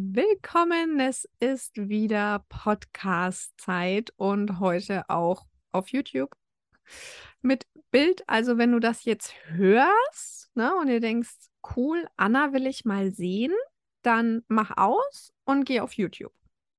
Willkommen, es ist wieder Podcast-Zeit und heute auch auf YouTube mit Bild. Also wenn du das jetzt hörst ne, und ihr denkst, cool, Anna will ich mal sehen, dann mach aus und geh auf YouTube.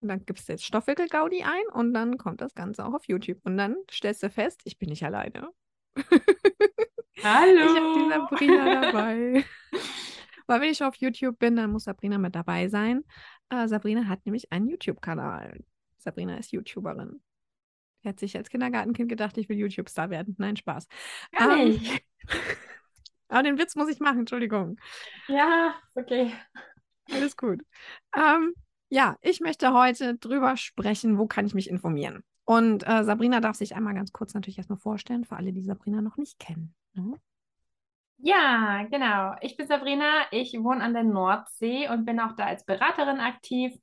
Und dann gibst du jetzt Stoffwickel-Gaudi ein und dann kommt das Ganze auch auf YouTube. Und dann stellst du fest, ich bin nicht alleine. Hallo. Ich habe die Sabrina dabei. Weil wenn ich auf YouTube bin, dann muss Sabrina mit dabei sein. Äh, Sabrina hat nämlich einen YouTube-Kanal. Sabrina ist YouTuberin. Die hat sich als Kindergartenkind gedacht, ich will YouTube-Star werden. Nein, Spaß. Gar Ähm, nicht. aber den Witz muss ich machen, Entschuldigung. Ja, okay. Alles gut. Ähm, ja, ich möchte heute drüber sprechen, wo kann ich mich informieren. Und äh, Sabrina darf sich einmal ganz kurz natürlich erstmal vorstellen, für alle, die Sabrina noch nicht kennen. Ne? Ja, genau. Ich bin Sabrina. Ich wohne an der Nordsee und bin auch da als Beraterin aktiv.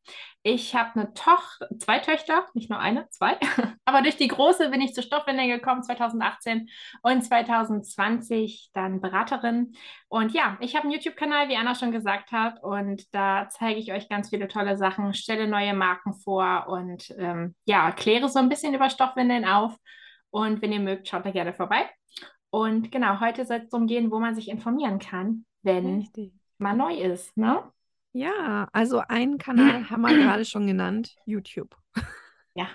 Ich habe eine Tochter, zwei Töchter, nicht nur eine, zwei. Aber durch die große bin ich zur Stoffwindel gekommen 2018 und 2020 dann Beraterin. Und ja, ich habe einen YouTube-Kanal, wie Anna schon gesagt hat, und da zeige ich euch ganz viele tolle Sachen, stelle neue Marken vor und ähm, ja, kläre so ein bisschen über Stoffwindeln auf. Und wenn ihr mögt, schaut da gerne vorbei. Und genau, heute soll es darum gehen, wo man sich informieren kann, wenn Richtig. man neu ist, ne? Ja, also einen Kanal haben wir gerade schon genannt, YouTube. Ja.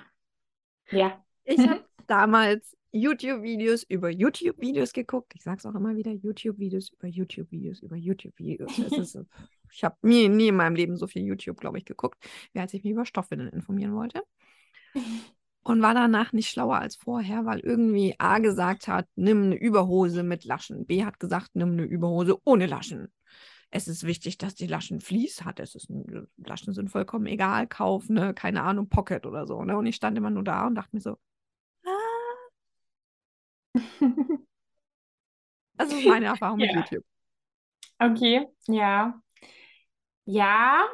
Ja. Ich habe damals YouTube-Videos über YouTube-Videos geguckt. Ich sage es auch immer wieder, YouTube-Videos über YouTube-Videos über YouTube-Videos. Ich habe nie, nie in meinem Leben so viel YouTube, glaube ich, geguckt, wie als ich mich über Stoffwindeln informieren wollte. Und war danach nicht schlauer als vorher, weil irgendwie A gesagt hat, nimm eine Überhose mit Laschen. B hat gesagt, nimm eine Überhose ohne Laschen. Es ist wichtig, dass die Laschen Vlies hat. Es ist, Laschen sind vollkommen egal. Kauf eine, keine Ahnung, Pocket oder so. Ne? Und ich stand immer nur da und dachte mir so, ah, das ist meine Erfahrung mit Ja. YouTube. Okay, ja. Ja,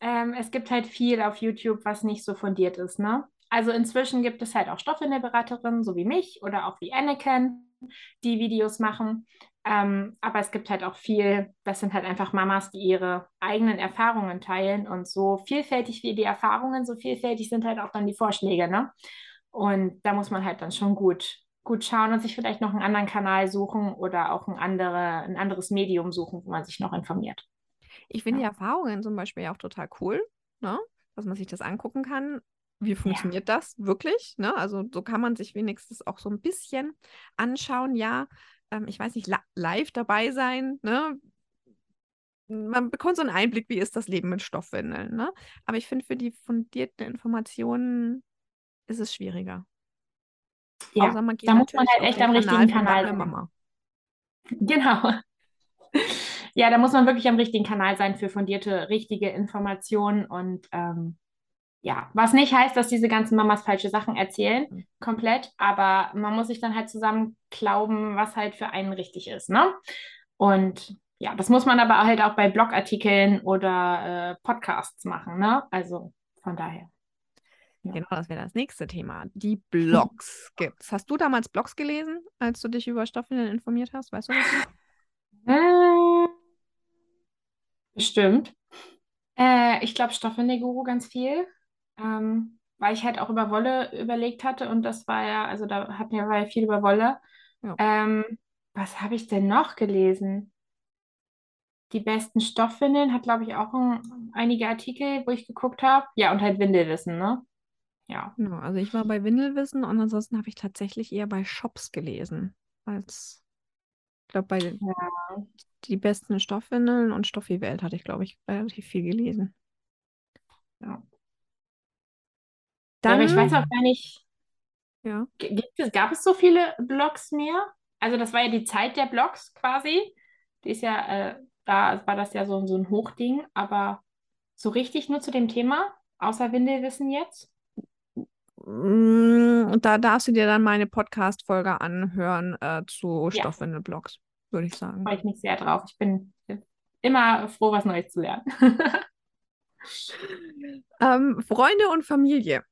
ähm, es gibt halt viel auf YouTube, was nicht so fundiert ist, ne? Also inzwischen gibt es halt auch Stoffwindelberaterinnen, so wie mich oder auch wie Anakin, die Videos machen. Ähm, aber es gibt halt auch viel, das sind halt einfach Mamas, die ihre eigenen Erfahrungen teilen. Und so vielfältig wie die Erfahrungen, so vielfältig sind halt auch dann die Vorschläge, ne? Und da muss man halt dann schon gut, gut schauen und sich vielleicht noch einen anderen Kanal suchen oder auch ein, andere, ein anderes Medium suchen, wo man sich noch informiert. Ich finde die Ja. Erfahrungen zum Beispiel ja auch total cool, ne? dass man sich das angucken kann. Wie funktioniert das wirklich? Ne? Also so kann man sich wenigstens auch so ein bisschen anschauen. Ja, ähm, ich weiß nicht, live dabei sein. Ne? Man bekommt so einen Einblick, wie ist das Leben mit Stoffwindeln. Ne? Aber ich finde, für die fundierten Informationen ist es schwieriger. Ja, Außer man geht da muss man halt echt am richtigen Kanal sein. Genau. Ja, da muss man wirklich am richtigen Kanal sein für fundierte, richtige Informationen und ähm, ja, was nicht heißt, dass diese ganzen Mamas falsche Sachen erzählen, Mhm. komplett, aber man muss sich dann halt zusammen glauben, was halt für einen richtig ist, ne? Und ja, das muss man aber halt auch bei Blogartikeln oder äh, Podcasts machen, ne? Also von daher. Ja. Genau, das wäre das nächste Thema. Die Blogs gibt's. Hast du damals Blogs gelesen, als du dich über Stoffwindeln informiert hast? Weißt du das? Äh, bestimmt. Äh, ich glaube Stoffwindelguru ganz viel, ähm, weil ich halt auch über Wolle überlegt hatte und das war ja, also da hatten wir ja viel über Wolle. Ja. Ähm, was habe ich denn noch gelesen? Die besten Stoffwindeln hat, glaube ich, auch ein, einige Artikel, wo ich geguckt habe. Ja, und halt Windelwissen, ne? Ja. Genau, also ich war bei Windelwissen und ansonsten habe ich tatsächlich eher bei Shops gelesen. Als, ich glaube, bei Ja. die besten Stoffwindeln und Stoffi Welt hatte ich, glaube ich, relativ viel gelesen. Ja. Dann, aber ich weiß auch gar nicht, ja, es, gab es so viele Blogs mehr? Also das war ja die Zeit der Blogs quasi. Die ist ja, äh, da war das ja so, so ein Hochding, aber so richtig nur zu dem Thema, außer Windelwissen jetzt? Mm, Da darfst du dir dann meine Podcast-Folge anhören äh, zu Ja, Stoffwindelblogs, würde ich sagen. freue ich mich sehr drauf. Ich bin immer froh, was Neues zu lernen. Ähm, Freunde und Familie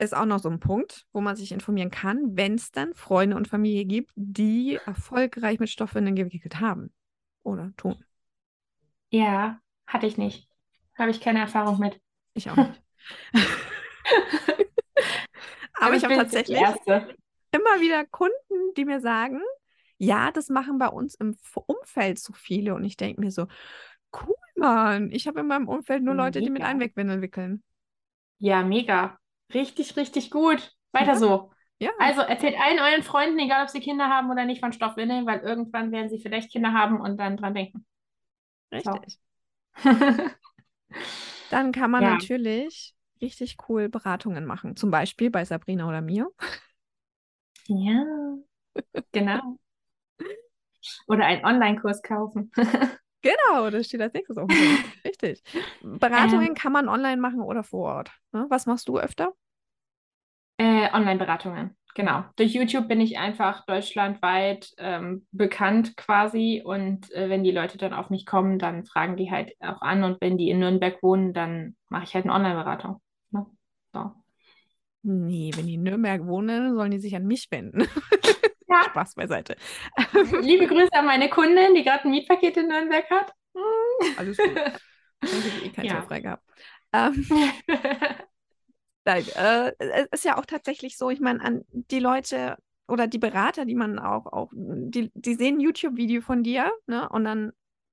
ist auch noch so ein Punkt, wo man sich informieren kann, wenn es dann Freunde und Familie gibt, die erfolgreich mit Stoffwindeln gewickelt haben oder tun. Ja, hatte ich nicht. Habe ich keine Erfahrung mit. Ich auch nicht. Aber ich Also habe tatsächlich immer wieder Kunden, die mir sagen, ja, das machen bei uns im Umfeld so viele. Und ich denke mir so, cool, Mann. Ich habe in meinem Umfeld nur Leute, die mit Mega. Einwegwindeln wickeln. Ja, mega. Richtig, richtig gut. Weiter Ja. so. Ja, Also erzählt allen euren Freunden, egal ob sie Kinder haben oder nicht, von Stoffwindeln, weil irgendwann werden sie vielleicht Kinder haben und dann dran denken. So. richtig. Dann kann man Ja. natürlich richtig cool Beratungen machen. Zum Beispiel bei Sabrina oder mir. Ja, genau. Oder einen Online-Kurs kaufen. Genau, das steht als nächstes auf. Richtig. Beratungen kann man online machen oder vor Ort. Ne? Was machst du öfter? Äh, Online-Beratungen, genau. Durch YouTube bin ich einfach deutschlandweit ähm, bekannt quasi und äh, wenn die Leute dann auf mich kommen, dann fragen die halt auch an und wenn die in Nürnberg wohnen, dann mache ich halt eine Online-Beratung. Ne? So. Nee, wenn die in Nürnberg wohnen, sollen die sich an mich wenden. Ja, Spaß beiseite. liebe Grüße an meine Kundin, die gerade ein Mietpaket in Nürnberg hat. Alles gut. Ich habe eh keinen Ja. Frei gehabt. Ähm, nein, äh, es ist ja auch tatsächlich so, ich meine, an die Leute oder die Berater, die man auch, auch die, die sehen ein YouTube-Video von dir, ne? Und dann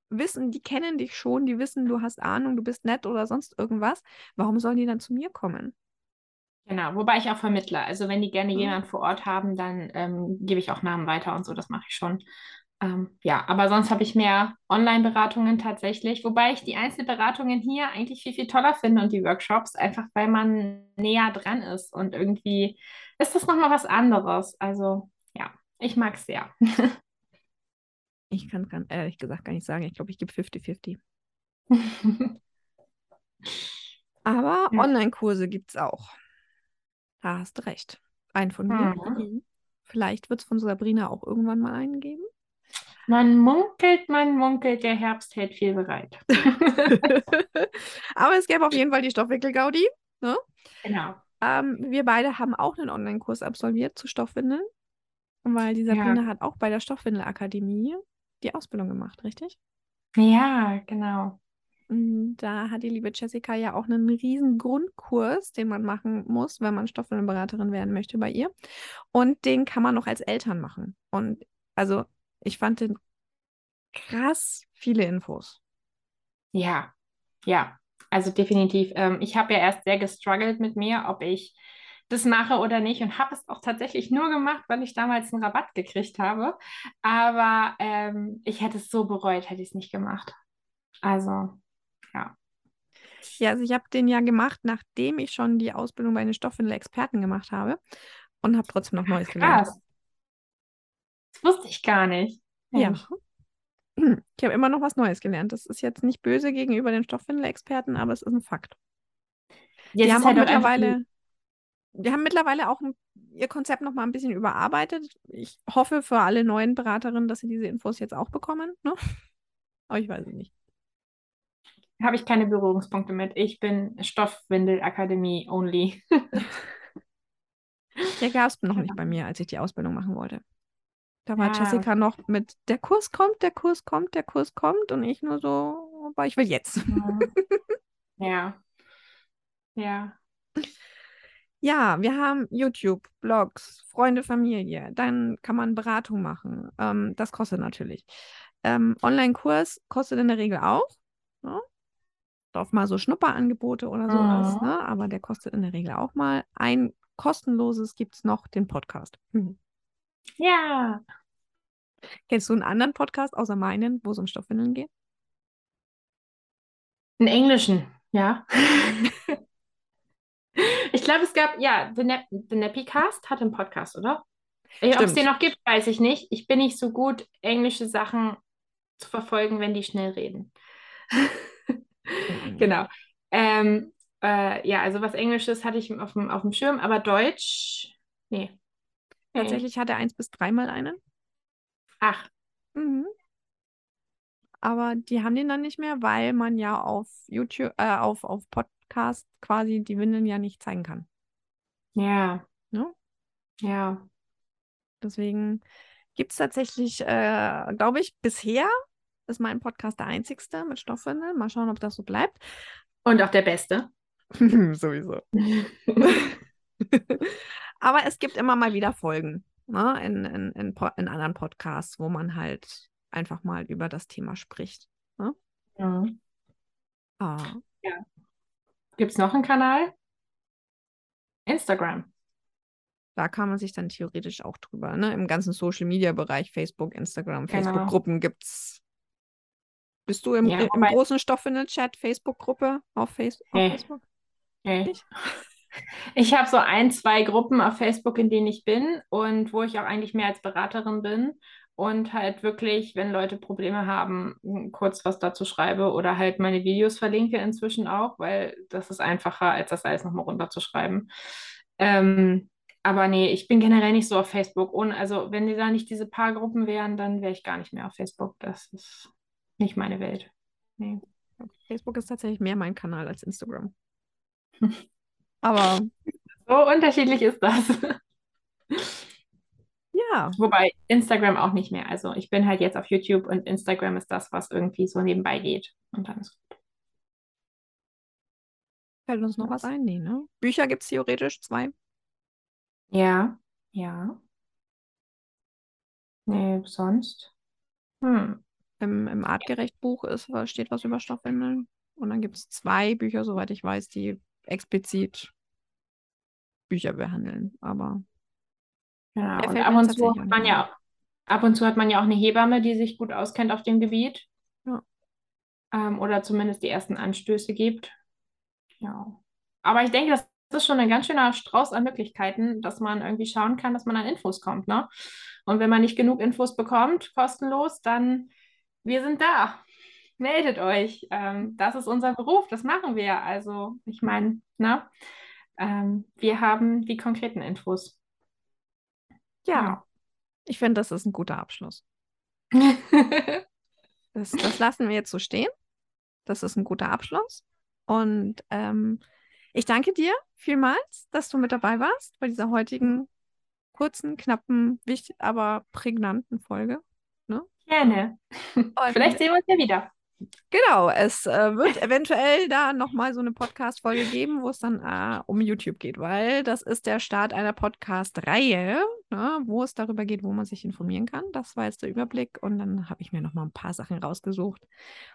wissen, die kennen dich schon, die wissen, du hast Ahnung, du bist nett oder sonst irgendwas. Warum sollen die dann zu mir kommen? Genau, wobei ich auch vermittle. Also wenn die gerne Mhm. jemanden vor Ort haben, dann ähm, gebe ich auch Namen weiter und so, das mache ich schon. Ähm, ja, aber sonst habe ich mehr Online-Beratungen tatsächlich, wobei ich die Einzelberatungen hier eigentlich viel, viel toller finde und die Workshops, einfach weil man näher dran ist und irgendwie ist das nochmal was anderes. Also ja, ich mag es sehr. Ich kann es ehrlich gesagt gar nicht sagen. Ich glaube, ich gebe 50-50. Aber Ja. Online-Kurse gibt es auch. Da hast du recht. Einen von mir. Mhm. Vielleicht wird es von Sabrina auch irgendwann mal einen geben. Man munkelt, man munkelt, der Herbst hält viel bereit. Aber es gäbe auf jeden Fall die Stoffwickel-Gaudi. Genau. Ähm, wir beide haben auch einen Online-Kurs absolviert zu Stoffwindeln, weil die Sabrina hat auch bei der Stoffwindelakademie die Ausbildung gemacht, richtig? Ja, genau. Und da hat die liebe Jessica ja auch einen riesen Grundkurs, den man machen muss, wenn man Stoffwindelberaterin werden möchte bei ihr. Und den kann man noch als Eltern machen. Und also ich fand den krass viele Infos. Ja, ja, also definitiv. Ähm, ich habe ja erst sehr gestruggelt mit mir, ob ich das mache oder nicht und habe es auch tatsächlich nur gemacht, weil ich damals einen Rabatt gekriegt habe. Aber ähm, ich hätte es so bereut, hätte ich es nicht gemacht. Also, ja. Ja, also ich habe den ja gemacht, nachdem ich schon die Ausbildung bei den Stoffwindel-Experten gemacht habe und habe trotzdem noch Neues gelernt. Das wusste ich gar nicht. Ja. Mensch. Ich habe immer noch was Neues gelernt. Das ist jetzt nicht böse gegenüber den Stoffwindel-Experten, aber es ist ein Fakt. Jetzt Die haben halt mittlerweile, die haben mittlerweile auch ein, ihr Konzept noch mal ein bisschen überarbeitet. Ich hoffe für alle neuen Beraterinnen, dass sie diese Infos jetzt auch bekommen. Ne? Aber ich weiß es nicht. habe ich keine Berührungspunkte mit. Ich bin Stoffwindel-Akademie only. Der gab es noch nicht bei mir, als ich die Ausbildung machen wollte. Da war Ja. Jessica noch mit, der Kurs kommt, der Kurs kommt, der Kurs kommt und ich nur so, aber ich will jetzt. Ja. Ja. Ja, wir haben YouTube, Blogs, Freunde, Familie. Dann kann man Beratung machen. Ähm, das kostet natürlich. Ähm, Online-Kurs kostet in der Regel auch. Ne? Auf mal so Schnupperangebote oder sowas. Mhm. Ne? Aber der kostet in der Regel auch mal. Ein kostenloses gibt es noch, den Podcast. Mhm. Ja. Kennst du einen anderen Podcast außer meinen, wo es um Stoffwindeln geht? In Englischen, ja. Ich glaube, es gab, ja, The, Nap The Nappy Cast hat einen Podcast, oder? Ob es den noch gibt, weiß ich nicht. Ich bin nicht so gut, englische Sachen zu verfolgen, wenn die schnell reden. Mhm. Genau. Ähm, Äh, ja, also was Englisches hatte ich auf dem, auf dem Schirm, aber Deutsch, nee. Nee. Tatsächlich hat er eins bis dreimal einen. Ach, Mhm. Aber die haben den dann nicht mehr, weil man ja auf YouTube, äh, auf, auf Podcast quasi die Windeln ja nicht zeigen kann. ja, Ne? ja. Deswegen gibt es tatsächlich, äh, glaube ich, bisher ist mein Podcast der einzigste mit Stoffwindeln. Mal schauen, ob das so bleibt. Und auch der Beste. Sowieso. Aber es gibt immer mal wieder Folgen ne, in, in, in, in anderen Podcasts, wo man halt einfach mal über das Thema spricht. Ja. Ah, Gibt es noch einen Kanal? Instagram. da kann man sich dann theoretisch auch drüber, ne? Im ganzen Social-Media-Bereich, Facebook, Instagram, Genau. Facebook-Gruppen gibt's. Bist du im, Ja, im großen Stoffwindel-Chat, Facebook-Gruppe auf, Face auf Nee. Facebook? Okay. Nicht? Ich habe so ein, zwei Gruppen auf Facebook, in denen ich bin und wo ich auch eigentlich mehr als Beraterin bin und halt wirklich, wenn Leute Probleme haben, kurz was dazu schreibe oder halt meine Videos verlinke inzwischen auch, weil das ist einfacher, als das alles nochmal runterzuschreiben. Ähm, aber nee, ich bin generell nicht so auf Facebook. Und also, wenn die da nicht diese paar Gruppen wären, dann wäre ich gar nicht mehr auf Facebook. Das ist nicht meine Welt. Nee. Facebook ist tatsächlich mehr mein Kanal als Instagram. Aber So unterschiedlich ist das. ja, Wobei Instagram auch nicht mehr. Also ich bin halt jetzt auf YouTube und Instagram ist das, was irgendwie so nebenbei geht. Und dann ist fällt uns noch was ein? Nee, ne? Bücher gibt es theoretisch zwei. Ja, ja. Nee, sonst. Hm. Im, im Artgerecht-Buch ist, was- steht was über Stoffwindeln. Und dann gibt es zwei Bücher, soweit ich weiß, die explizit Bücher behandeln. Aber Genau. Der Und ab und zu hat man ja auch, ab und zu hat man ja auch eine Hebamme, die sich gut auskennt auf dem Gebiet. Ja. Ähm, oder zumindest die ersten Anstöße gibt. Ja. Aber ich denke, das ist schon ein ganz schöner Strauß an Möglichkeiten, dass man irgendwie schauen kann, dass man an Infos kommt, ne? Und wenn man nicht genug Infos bekommt, kostenlos, dann wir sind da. Meldet euch. Ähm, das ist unser Beruf, das machen wir. Also, ich meine, ne? Ähm, wir haben die konkreten Infos. ja, ich finde, das ist ein guter Abschluss. Das, das lassen wir jetzt so stehen. Das ist ein guter Abschluss. Und ähm, ich danke dir vielmals, dass du mit dabei warst bei dieser heutigen kurzen, knappen, wichtig, aber prägnanten Folge. Gerne. Und Vielleicht sehen wir uns ja wieder. Genau, es äh, wird eventuell da nochmal so eine Podcast-Folge geben, wo es dann äh, um YouTube geht, weil das ist der Start einer Podcast-Reihe, ne, wo es darüber geht, wo man sich informieren kann. Das war jetzt der Überblick und dann habe ich mir nochmal ein paar Sachen rausgesucht,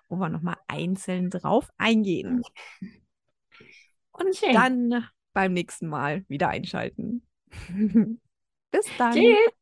wo wir nochmal einzeln drauf eingehen. Und Schön. dann beim nächsten Mal wieder einschalten. Bis dann. Tschüss.